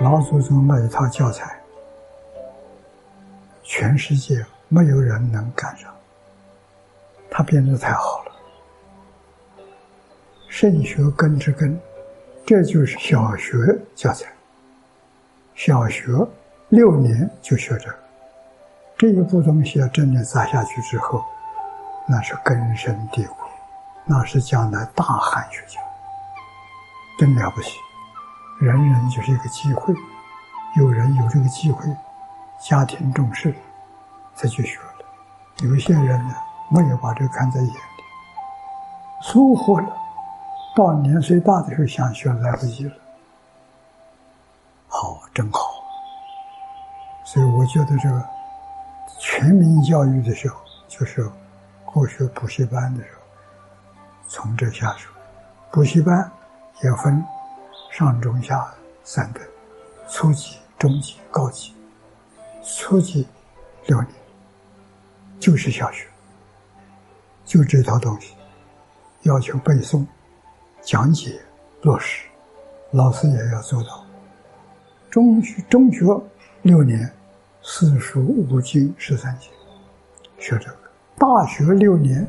老祖宗那一套教材，全世界没有人能赶上，他编得太好了。圣学根之根，这就是小学教材。小学六年就学这个，这一部东西要真的砸下去之后，那是根深蒂固，那是将来大汉学家，真了不起。人人就是一个机会，有人有这个机会，家庭重视，才去学的。有些人呢，没有把这个看在眼里，疏忽了。到年岁大的时候想学，来不及了。好，真好。所以我觉得这个全民教育的时候，就是过学补习班的时候，从这下手。补习班也分上中下三等，初级、中级、高级。初级六年就是小学，就这套东西，要求背诵。讲解落实，老师也要做到。中学中学六年，四书五经十三经，学这个；大学六年，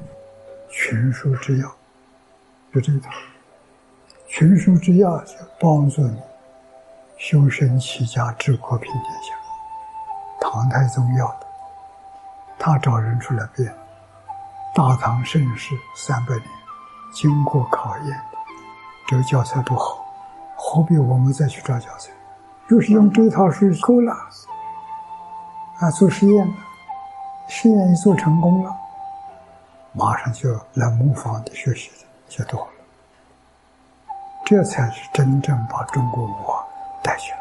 群书之要，就这套。群书之要就帮助你修身齐家治国平天下。唐太宗要的，他找人出来编。大唐盛世三百年，经过考验的。这个教材多好，何必我们再去找教材？就是用这套书够了。啊，做实验了，实验一做成功了，马上就来模仿的学习的就多了。这才是真正把中国文化带起来。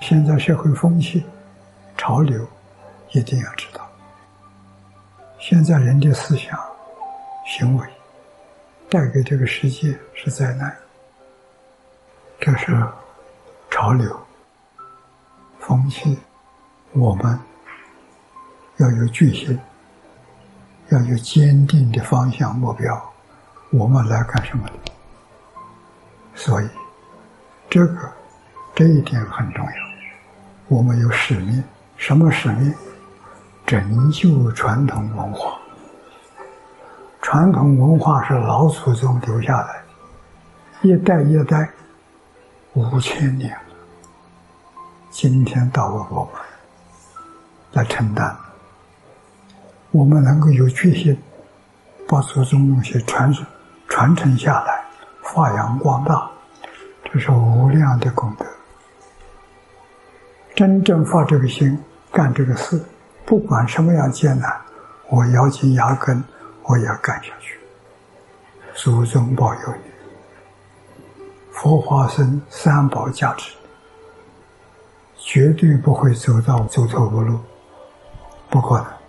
现在社会风气、潮流，一定要知道。现在人的思想、行为。带给这个世界是灾难，这是潮流、风气。我们要有决心，要有坚定的方向目标。我们来干什么？所以，这个这一点很重要。我们有使命，什么使命？拯救传统文化。传统文化是老祖宗留下来的，一代一代，五千年了。今天到了我们来承担，我们能够有决心，把祖宗东西传传承下来，发扬光大，这是无量的功德。真正发这个心，干这个事，不管什么样艰难，我咬紧牙根。我也要干下去，祖宗保佑你，佛法僧三宝加持，绝对不会走到走投无路。不过呢。